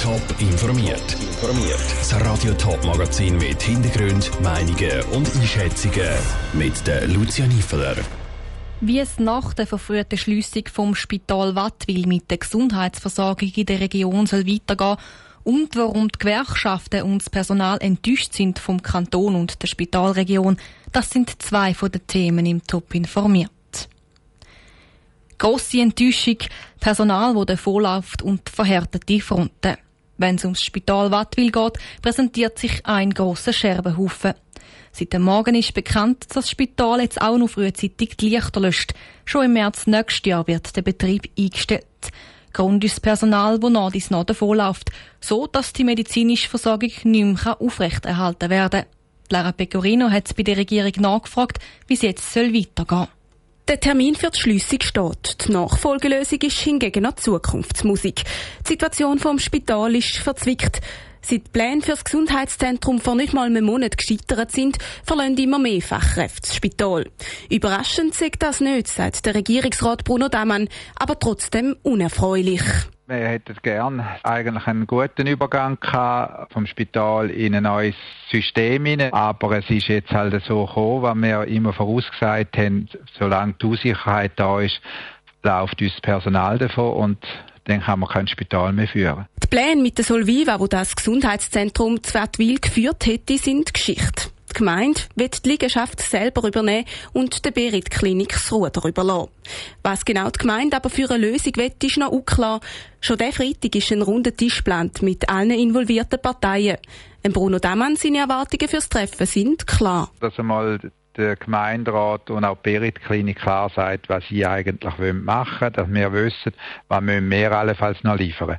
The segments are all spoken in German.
Top informiert. Informiert. Das Radio Top Magazin mit Hintergrund, Meinungen und Einschätzungen mit der Lucia Niefeler. Wie es nach der verfrühten Schliessung vom Spital Wattwil mit der Gesundheitsversorgung in der Region soll weitergehen und warum die Gewerkschaften und das Personal enttäuscht sind vom Kanton und der Spitalregion, das sind zwei von den Themen im Top informiert. Grosse Enttäuschung, Personal, wo davonläuft und verhärtete Fronten. Wenn es ums Spital Wattwil geht, präsentiert sich ein grosser Scherbenhaufen. Seit dem Morgen ist bekannt, dass das Spital jetzt auch noch frühzeitig die Lichter löscht. Schon im März nächstes Jahr wird der Betrieb eingestellt. Grund ist das Personal, das nach dies nach davonläuft, so dass die medizinische Versorgung nicht mehr aufrechterhalten werden kann. Lara Pecorino hat bei der Regierung nachgefragt, wie es jetzt weitergehen soll. Der Termin für die Schliessung steht. Die Nachfolgelösung ist hingegen noch Zukunftsmusik. Die Situation vom Spital ist verzwickt. Seit die Pläne für das Gesundheitszentrum vor nicht mal einem Monat gescheitert sind, verlassen immer mehr Fachkräfte das Spital. Überraschend sagt das nicht, sagt der Regierungsrat Bruno Damann, aber trotzdem unerfreulich. Wir hätten gern eigentlich einen guten Übergang gehabt vom Spital in ein neues System hinein. Aber es ist jetzt halt so gekommen, was wir immer vorausgesagt haben, solange die Unsicherheit da ist, läuft uns das Personal davon und dann kann man kein Spital mehr führen. Die Pläne mit der Solviva, wo das Gesundheitszentrum Zwertwil geführt hätte, sind Geschichte. Gemeinde wird die Liegenschaft selber übernehmen und der Berit-Klinik das Ruder überlassen. Was genau die Gemeinde aber für eine Lösung will, ist noch unklar. Schon der Freitag ist ein runder Tisch geplant mit allen involvierten Parteien. Bruno Damann, seine Erwartungen fürs Treffen sind klar. Dass einmal der Gemeinderat und auch die Berit-Klinik klar sagt, was sie eigentlich machen wollen, dass wir wissen, was müssen wir allenfalls noch liefern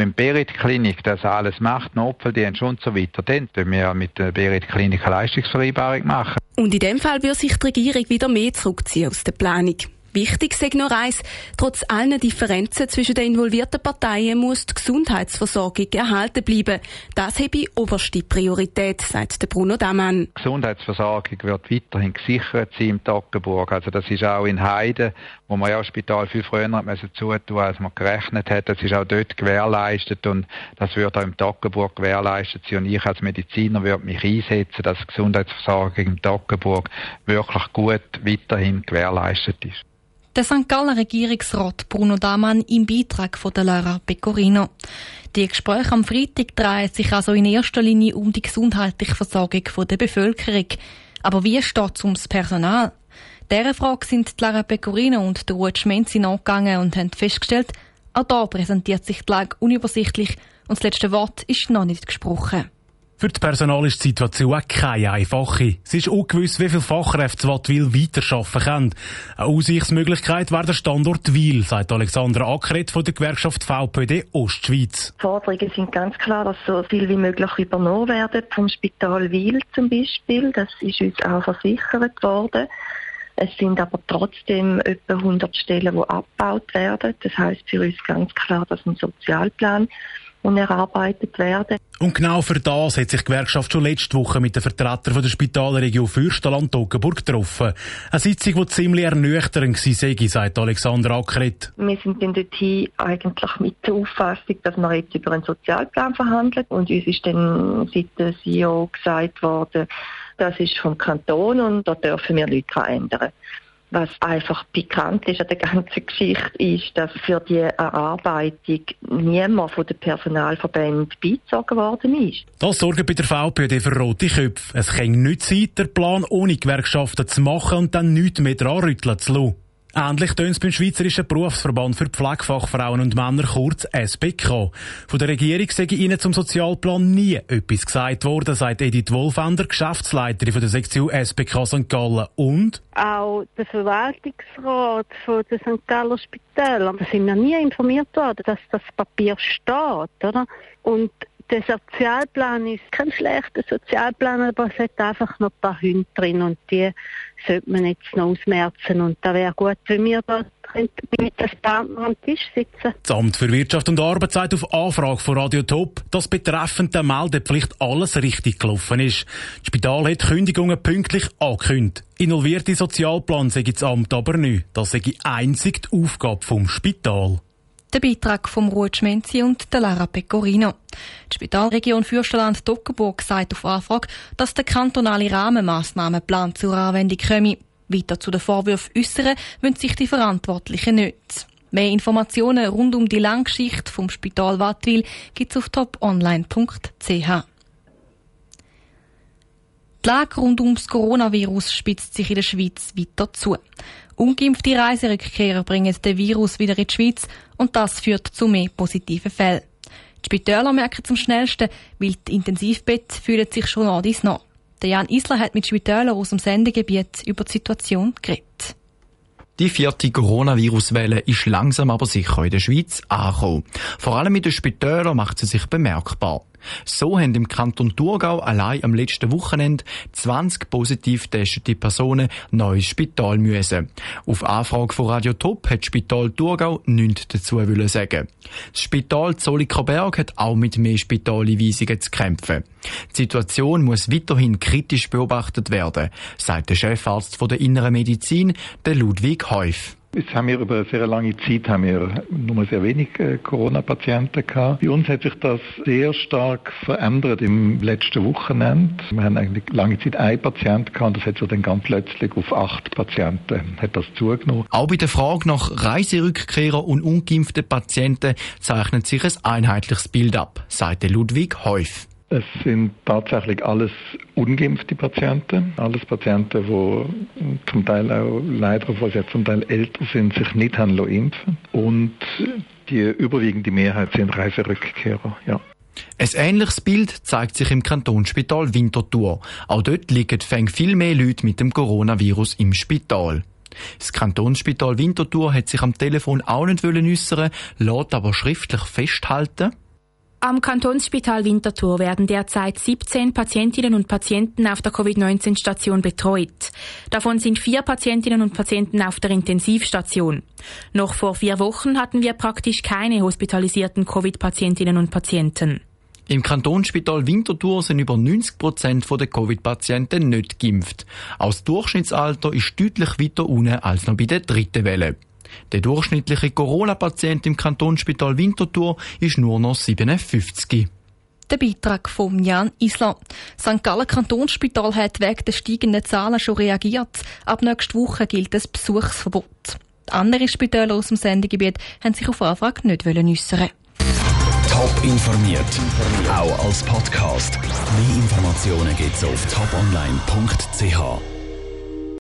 wenn die Berit-Klinik das alles macht, Notfalldienst und so weiter, dann können wir mit der Berit-Klinik eine Leistungsvereinbarung machen. Und in dem Fall würde sich die Regierung wieder mehr zurückziehen aus der Planung. Wichtig sei nur eins, trotz allen Differenzen zwischen den involvierten Parteien muss die Gesundheitsversorgung erhalten bleiben. Das habe oberste Priorität, sagt Bruno Damann. Die Gesundheitsversorgung wird weiterhin gesichert sein im Toggenburg. Also das ist auch in Heide, wo man ja das Spital viel früher müssen zutun, als man gerechnet hat. Das ist auch dort gewährleistet und das wird auch im Toggenburg gewährleistet sein. Und ich als Mediziner würde mich einsetzen, dass die Gesundheitsversorgung im Toggenburg wirklich gut weiterhin gewährleistet ist. Der St. Galler Regierungsrat Bruno Damann im Beitrag von der Lara Pecorino. Die Gespräche am Freitag drehen sich also in erster Linie um die gesundheitliche Versorgung der Bevölkerung. Aber wie steht es ums Personal? Dieser Frage sind die Lara Pecorino und der Ruud Schmenzi nachgegangen und haben festgestellt, auch da präsentiert sich die Lage unübersichtlich und das letzte Wort ist noch nicht gesprochen. Für das Personal ist die Situation auch keine einfache. Es ist ungewiss, wie viele Fachkräfte Wattwil weiterarbeiten können. Eine Aussichtsmöglichkeit wäre der Standort Wil, sagt Alexandra Ackret von der Gewerkschaft VPD Ostschweiz. Die Forderungen sind ganz klar, dass so viel wie möglich übernommen werden vom Spital Wil zum Beispiel. Das ist uns auch versichert worden. Es sind aber trotzdem etwa 100 Stellen, die abgebaut werden. Das heißt für uns ganz klar, dass ein Sozialplan und erarbeitet werden. Und genau für das hat sich die Gewerkschaft schon letzte Woche mit den Vertretern von der Spitalregion Fürstenland Toggenburg getroffen. Eine Sitzung, die ziemlich ernüchternd war, sagt Alexander Ackret. Wir sind dann dorthin eigentlich mit der Auffassung, dass wir jetzt über einen Sozialplan verhandeln und uns ist dann seit der CEO gesagt worden, das ist vom Kanton und da dürfen wir Leute ändern. Was einfach pikant ist an der ganzen Geschichte, ist, dass für die Erarbeitung niemand von den Personalverbänden beizogen worden ist. Das sorgt bei der VPD für rote Köpfe. Es kann nicht sein, den Plan ohne Gewerkschaften zu machen und dann nichts mehr dran rütteln zu lassen. Ähnlich tönt es beim Schweizerischen Berufsverband für Pflegefachfrauen und Männer, kurz SBK. Von der Regierung sei ihnen zum Sozialplan nie etwas gesagt worden, sagt Edith Wolfender, Geschäftsleiterin von der Sektion SBK St. Gallen. Und? Auch der Verwaltungsrat von der St. Galler Spitäler, da sind wir nie informiert worden, dass das Papier steht, oder? Und der Sozialplan ist kein schlechter Sozialplan, aber es hat einfach noch ein paar Hunde drin und die sollte man jetzt noch ausmerzen. Und da wäre gut, wenn wir da mit dem Partner am Tisch sitzen. Das Amt für Wirtschaft und Arbeit sagt auf Anfrage von Radio Top, dass betreffend der Meldepflicht alles richtig gelaufen ist. Das Spital hat Kündigungen pünktlich angekündigt. Involvierte Sozialplan sei das Amt aber nicht. Das sei einzig die Aufgabe vom Spital. Der Beitrag vom Ruud Schmenzi und der Lara Pecorino. Die Spitalregion Fürstenland-Toggenburg sagt auf Anfrage, dass der kantonale Rahmenmaßnahmenplan zur Anwendung komme. Weiter zu den Vorwürfen äußern wollen sich die Verantwortlichen nicht. Mehr Informationen rund um die Langgeschichte vom Spital Wattwil gibt es auf toponline.ch. Die Lage rund ums Coronavirus spitzt sich in der Schweiz weiter zu. Ungeimpfte Reiserückkehrer bringen den Virus wieder in die Schweiz und das führt zu mehr positiven Fällen. Die Spitäler merken zum schnellsten, weil die Intensivbett fühlen sich schon an dies nach. Der Jan Isler hat mit Spitälern aus dem Sendegebiet über die Situation geredet. Die vierte Coronavirus-Welle ist langsam aber sicher in der Schweiz angekommen. Vor allem in den Spitälern macht sie sich bemerkbar. So haben im Kanton Thurgau allein am letzten Wochenende 20 positiv getestete Personen neues Spital müssen. Auf Anfrage von Radio Top hat Spital Thurgau nichts dazu wollen sagen. Das Spital Zollikerberg hat auch mit mehr Spitaleinweisungen zu kämpfen. Die Situation muss weiterhin kritisch beobachtet werden, sagt der Chefarzt der Inneren Medizin, der Ludwig Häuf. Jetzt haben wir über eine sehr lange Zeit haben wir nur sehr wenig äh, Corona-Patienten gehabt. Bei uns hat sich das sehr stark verändert im letzten Wochenende. Wir haben eigentlich lange Zeit einen Patienten gehabt und das hat sich dann ganz plötzlich auf acht Patienten hat das zugenommen. Auch bei der Frage nach Reiserückkehrer und ungeimpften Patienten zeichnet sich ein einheitliches Bild ab, sagte Ludwig Häuf. Es sind tatsächlich alles ungeimpfte Patienten, alles Patienten, die zum Teil auch leider, obwohl sie zum Teil älter sind, sich nicht haben impfen Und die überwiegende Mehrheit sind Reiserückkehrer, ja. Ein ähnliches Bild zeigt sich im Kantonsspital Winterthur. Auch dort liegen viel mehr Leute mit dem Coronavirus im Spital. Das Kantonsspital Winterthur hat sich am Telefon auch nicht äußern lässt aber schriftlich festhalten, am Kantonsspital Winterthur werden derzeit 17 Patientinnen und Patienten auf der Covid-19-Station betreut. Davon sind vier Patientinnen und Patienten auf der Intensivstation. Noch vor vier Wochen hatten wir praktisch keine hospitalisierten Covid-Patientinnen und Patienten. Im Kantonsspital Winterthur sind über 90 Prozent der Covid-Patienten nicht geimpft. Aus Durchschnittsalter ist deutlich weiter unten als noch bei der dritten Welle. Der durchschnittliche Corona-Patient im Kantonsspital Winterthur ist nur noch 57. Der Beitrag von Jan Isler. St. Gallen Kantonsspital hat wegen der steigenden Zahlen schon reagiert. Ab nächster Woche gilt das Besuchsverbot. Andere Spitäler aus dem Sendegebiet haben sich auf Anfrage nicht äußern Top informiert, auch als Podcast. Mehr Informationen gibt's auf toponline.ch.